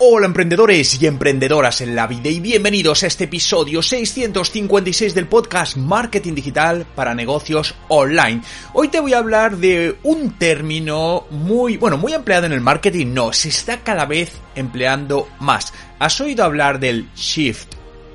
Hola emprendedores y emprendedoras en la vida y bienvenidos a este episodio 656 del podcast Marketing Digital para Negocios Online. Hoy te voy a hablar de un término muy, bueno, muy empleado en el marketing, no, se está cada vez empleando más. ¿Has oído hablar del shift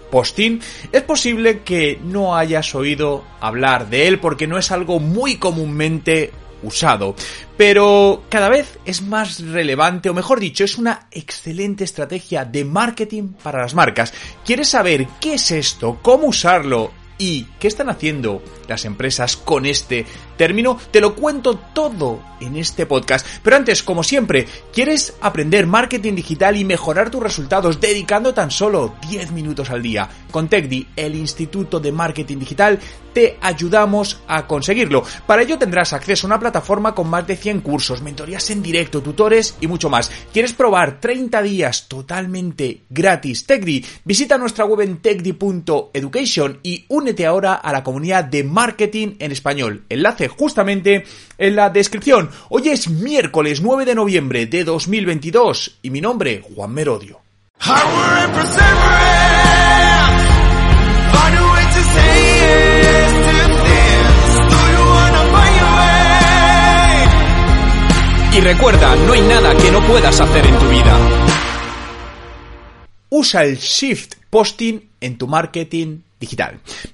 posting, es posible que no hayas oído hablar de él porque no es algo muy comúnmente usado. Pero cada vez es más relevante, o mejor dicho, es una excelente estrategia de marketing para las marcas. ¿Quieres saber qué es esto? ¿Cómo usarlo? ¿Y qué están haciendo las empresas con este término? Te lo cuento todo en este podcast. Pero antes, como siempre, ¿quieres aprender marketing digital y mejorar tus resultados dedicando tan solo 10 minutos al día? Con TechDi, el Instituto de Marketing Digital, te ayudamos a conseguirlo. Para ello tendrás acceso a una plataforma con más de 100 cursos, mentorías en directo, tutores y mucho más. ¿Quieres probar 30 días totalmente gratis TechDi? Visita nuestra web en techdi.education y únete ahora a la comunidad de marketing en español. Enlace justamente en la descripción. Hoy es miércoles 9 de noviembre de 2022 y mi nombre, Juan Merodio. Y recuerda, no hay nada que no puedas hacer en tu vida. Usa el shift posting en tu marketing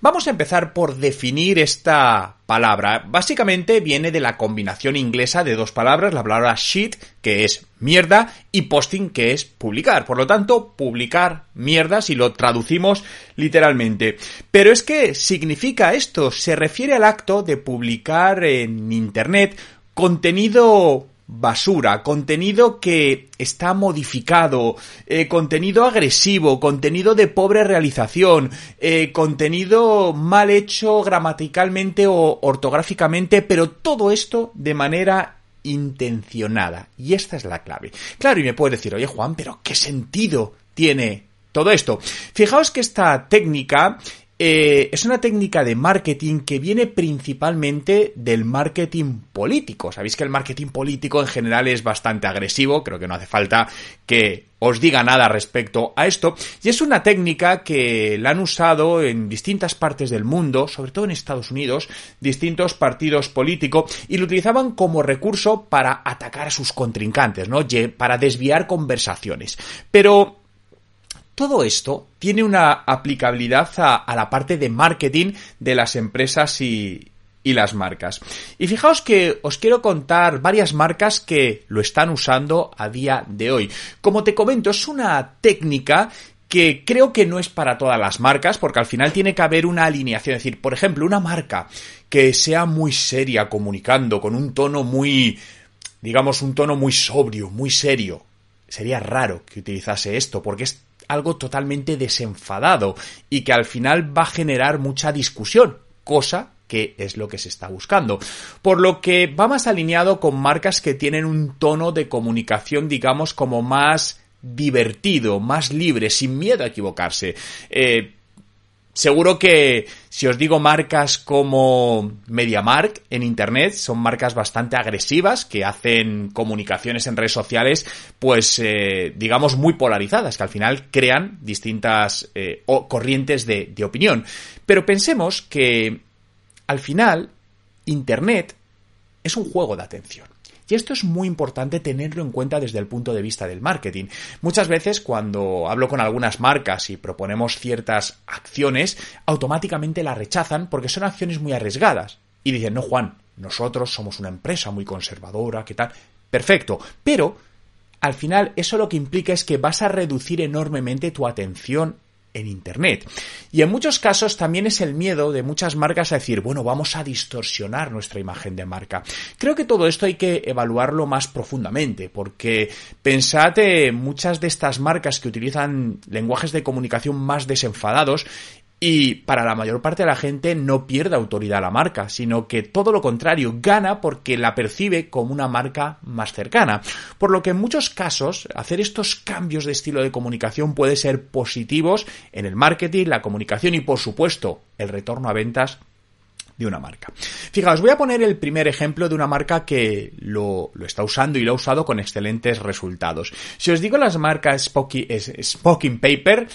Vamos a empezar por definir esta palabra. Básicamente viene de la combinación inglesa de dos palabras, la palabra shit, que es mierda, y posting, que es publicar. Por lo tanto, publicar mierda si lo traducimos literalmente. Pero es que significa esto, se refiere al acto de publicar en Internet contenido basura, contenido que está modificado, eh, contenido agresivo, contenido de pobre realización, eh, contenido mal hecho gramaticalmente o ortográficamente, pero todo esto de manera intencionada. Y esta es la clave. Claro, y me puedes decir, oye Juan, pero ¿qué sentido tiene todo esto? Fijaos que esta técnica eh, es una técnica de marketing que viene principalmente del marketing político. Sabéis que el marketing político en general es bastante agresivo, creo que no hace falta que os diga nada respecto a esto. Y es una técnica que la han usado en distintas partes del mundo, sobre todo en Estados Unidos, distintos partidos políticos, y lo utilizaban como recurso para atacar a sus contrincantes, ¿no? Para desviar conversaciones. Pero todo esto tiene una aplicabilidad a, la parte de marketing de las empresas y, y las marcas. Y fijaos que os quiero contar varias marcas que lo están usando a día de hoy. Como te comento, es una técnica que creo que no es para todas las marcas, porque al final tiene que haber una alineación. Es decir, por ejemplo, una marca que sea muy seria comunicando, con un tono muy, digamos, un tono muy sobrio, muy serio. Sería raro que utilizase esto, porque es algo totalmente desenfadado y que al final va a generar mucha discusión, cosa que es lo que se está buscando. Por lo que va más alineado con marcas que tienen un tono de comunicación, digamos, como más divertido, más libre, sin miedo a equivocarse. Eh, Seguro que si os digo marcas como MediaMark en Internet, son marcas bastante agresivas que hacen comunicaciones en redes sociales, pues eh, digamos muy polarizadas, que al final crean distintas eh, corrientes de opinión. Pero pensemos que al final Internet es un juego de atención. Y esto es muy importante tenerlo en cuenta desde el punto de vista del marketing. Muchas veces cuando hablo con algunas marcas y proponemos ciertas acciones, automáticamente las rechazan porque son acciones muy arriesgadas. Y dicen, no Juan, nosotros somos una empresa muy conservadora, ¿qué tal? Perfecto, pero al final eso lo que implica es que vas a reducir enormemente tu atención en Internet. Y en muchos casos también es el miedo de muchas marcas a decir, bueno, vamos a distorsionar nuestra imagen de marca. Creo que todo esto hay que evaluarlo más profundamente, porque pensad en muchas de estas marcas que utilizan lenguajes de comunicación más desenfadados y para la mayor parte de la gente no pierde autoridad la marca, sino que todo lo contrario, gana porque la percibe como una marca más cercana. Por lo que en muchos casos, hacer estos cambios de estilo de comunicación puede ser positivos en el marketing, la comunicación y por supuesto el retorno a ventas de una marca. Fijaos, voy a poner el primer ejemplo de una marca que lo, está usando y lo ha usado con excelentes resultados. Si os digo las marcas Spoken Paper,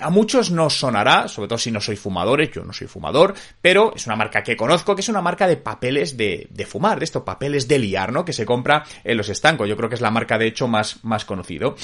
a muchos no sonará, sobre todo si no soy fumadores, yo no soy fumador, pero es una marca que conozco, que es una marca de papeles de, de fumar, de estos papeles de liar, ¿no? Que se compra en los estancos. Yo creo que es la marca de hecho más, más conocido.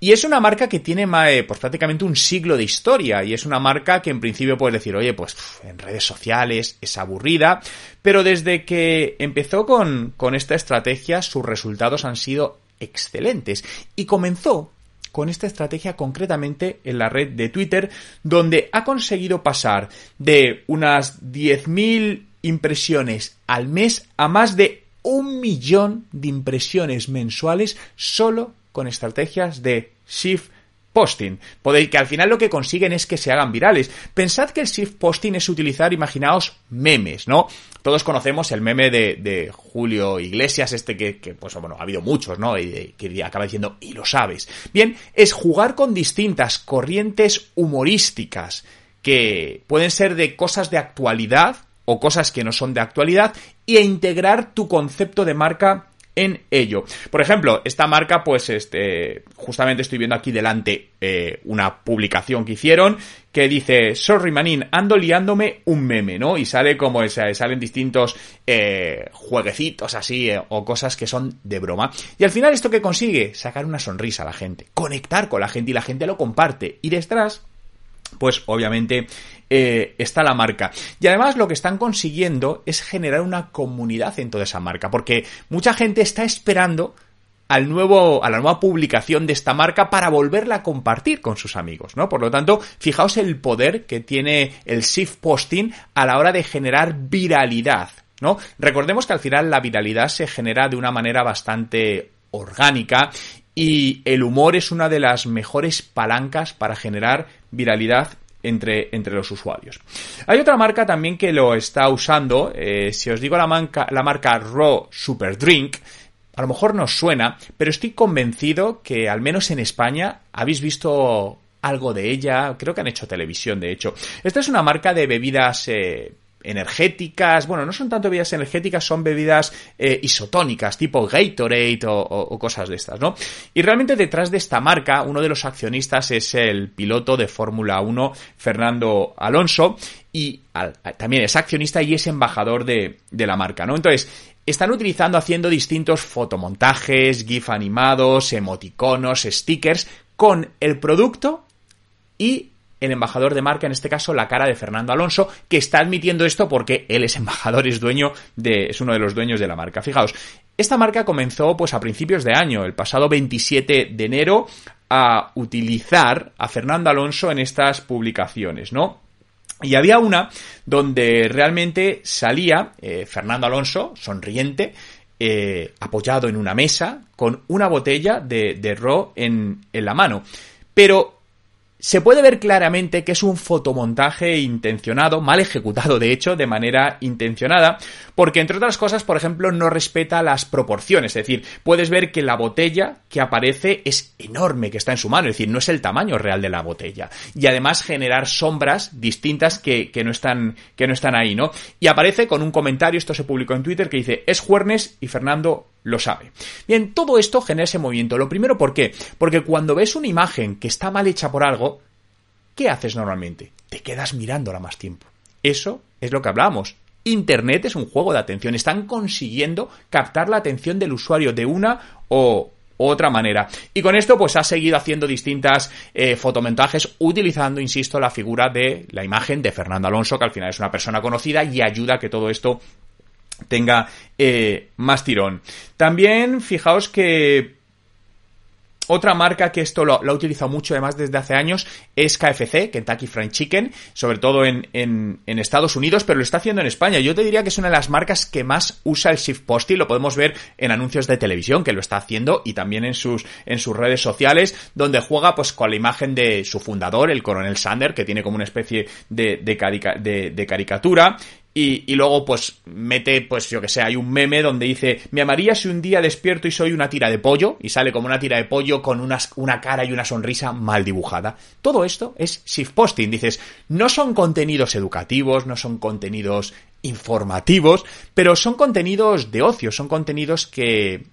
Y es una marca que tiene eh, pues prácticamente un siglo de historia y es una marca que en principio puedes decir, oye, pues en redes sociales es aburrida, pero desde que empezó con, con esta estrategia sus resultados han sido excelentes y comenzó con esta estrategia concretamente en la red de Twitter, donde ha conseguido pasar de unas 10.000 impresiones al mes a más de un millón de impresiones mensuales solo con estrategias de shift posting. Podéis que al final lo que consiguen es que se hagan virales. Pensad que el shift posting es utilizar, imaginaos, memes, ¿no? Todos conocemos el meme de, Julio Iglesias, este que, pues bueno, ha habido muchos, ¿no? Y que acaba diciendo, y lo sabes. Bien, es jugar con distintas corrientes humorísticas que pueden ser de cosas de actualidad o cosas que no son de actualidad e integrar tu concepto de marca en ello. Por ejemplo, esta marca, pues, este, justamente estoy viendo aquí delante eh, una publicación que hicieron que dice, sorry manín, ando liándome un meme, ¿no? Y sale como, salen distintos eh, jueguecitos así eh, o cosas que son de broma. Y al final esto que consigue, sacar una sonrisa a la gente, conectar con la gente y la gente lo comparte. Y detrás pues obviamente eh, está la marca. Y además lo que están consiguiendo es generar una comunidad en toda esa marca, porque mucha gente está esperando al nuevo, a la nueva publicación de esta marca para volverla a compartir con sus amigos, ¿no? Por lo tanto, fijaos el poder que tiene el shift posting a la hora de generar viralidad, ¿no? Recordemos que al final la viralidad se genera de una manera bastante orgánica y el humor es una de las mejores palancas para generar viralidad entre, entre, los usuarios. Hay otra marca también que lo está usando. Eh, si os digo la marca, la marca Raw Super Drink, a lo mejor no suena, pero estoy convencido que al menos en España habéis visto algo de ella. Creo que han hecho televisión, de hecho. Esta es una marca de bebidas eh, energéticas, bueno, no son tanto bebidas energéticas, son bebidas eh, isotónicas, tipo Gatorade o, cosas de estas, ¿no? Y realmente detrás de esta marca, uno de los accionistas es el piloto de Fórmula 1, Fernando Alonso, y también es accionista y es embajador de, la marca, ¿no? Entonces, están utilizando, haciendo distintos fotomontajes, GIF animados, emoticonos, stickers, con el producto y el embajador de marca, en este caso la cara de Fernando Alonso, que está admitiendo esto porque él es embajador, es dueño de, es uno de los dueños de la marca. Fijaos, esta marca comenzó pues a principios de año, el pasado 27 de enero, a utilizar a Fernando Alonso en estas publicaciones, ¿no? Y había una donde realmente salía eh, Fernando Alonso, sonriente, eh, apoyado en una mesa, con una botella de, de Ro en, en la mano. Pero se puede ver claramente que es un fotomontaje intencionado, mal ejecutado de hecho, de manera intencionada, porque entre otras cosas, por ejemplo, no respeta las proporciones, es decir, puedes ver que la botella que aparece es enorme, que está en su mano, es decir, no es el tamaño real de la botella, y además generar sombras distintas que, no, están, que no están ahí, ¿no? Y aparece con un comentario, esto se publicó en Twitter, que dice, es Juernes y Fernando lo sabe. Bien, todo esto genera ese movimiento. Lo primero, ¿por qué? Porque cuando ves una imagen que está mal hecha por algo, ¿qué haces normalmente? Te quedas mirándola más tiempo. Eso es lo que hablamos. Internet es un juego de atención. Están consiguiendo captar la atención del usuario de una o otra manera. Y con esto, pues ha seguido haciendo distintas eh, fotomontajes utilizando, insisto, la figura de la imagen de Fernando Alonso, que al final es una persona conocida y ayuda a que todo esto tenga eh, más tirón. También fijaos que otra marca que esto lo, ha utilizado mucho además desde hace años es KFC, Kentucky Fried Chicken, sobre todo en, Estados Unidos, pero lo está haciendo en España. Yo te diría que es una de las marcas que más usa el shift posting, lo podemos ver en anuncios de televisión que lo está haciendo y también en sus, en sus redes sociales, donde juega pues con la imagen de su fundador, el coronel Sander, que tiene como una especie de, de caricatura, y, luego, pues, mete, pues, yo que sé, hay un meme donde dice, me amaría si un día despierto y soy una tira de pollo, y sale como una tira de pollo con una cara y una sonrisa mal dibujada. Todo esto es shift posting. Dices, no son contenidos educativos, no son contenidos informativos, pero son contenidos de ocio, son contenidos que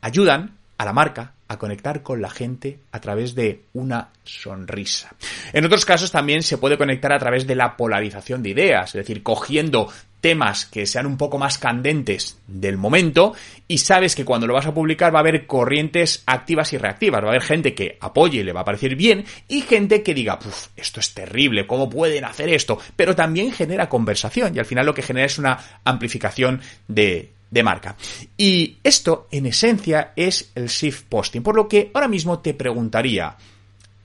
ayudan a la marca a conectar con la gente a través de una sonrisa. En otros casos también se puede conectar a través de la polarización de ideas, es decir, cogiendo temas que sean un poco más candentes del momento y sabes que cuando lo vas a publicar va a haber corrientes activas y reactivas, va a haber gente que apoye y le va a parecer bien y gente que diga, Puf, esto es terrible, ¿cómo pueden hacer esto? Pero también genera conversación y al final lo que genera es una amplificación de, de marca. Y esto, en esencia, es el shift posting. Por lo que ahora mismo te preguntaría,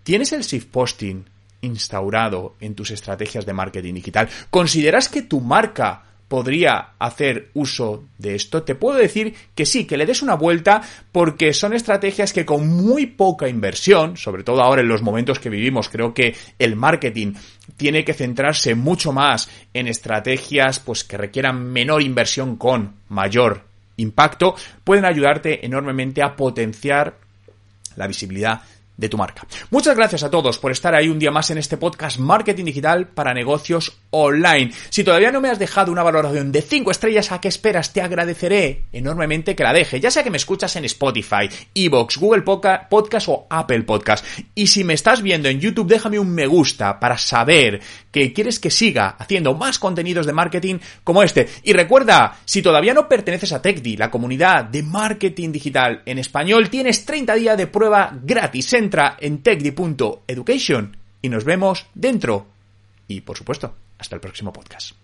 ¿tienes el shift posting instaurado en tus estrategias de marketing digital? ¿Consideras que tu marca podría hacer uso de esto? Te puedo decir que sí, que le des una vuelta porque son estrategias que con muy poca inversión, sobre todo ahora en los momentos que vivimos, creo que el marketing tiene que centrarse mucho más en estrategias pues que requieran menor inversión con mayor impacto, pueden ayudarte enormemente a potenciar la visibilidad de tu marca. Muchas gracias a todos por estar ahí un día más en este podcast Marketing Digital para Negocios Online. Si todavía no me has dejado una valoración de 5 estrellas, ¿a qué esperas? Te agradeceré enormemente que la deje, ya sea que me escuchas en Spotify, Evox, Google Podcast o Apple Podcast. Y si me estás viendo en YouTube, déjame un me gusta para saber que quieres que siga haciendo más contenidos de marketing como este. Y recuerda, si todavía no perteneces a TechDi, la comunidad de marketing digital en español, tienes 30 días de prueba gratis entra en techdi.education y nos vemos dentro. Y por supuesto, hasta el próximo podcast.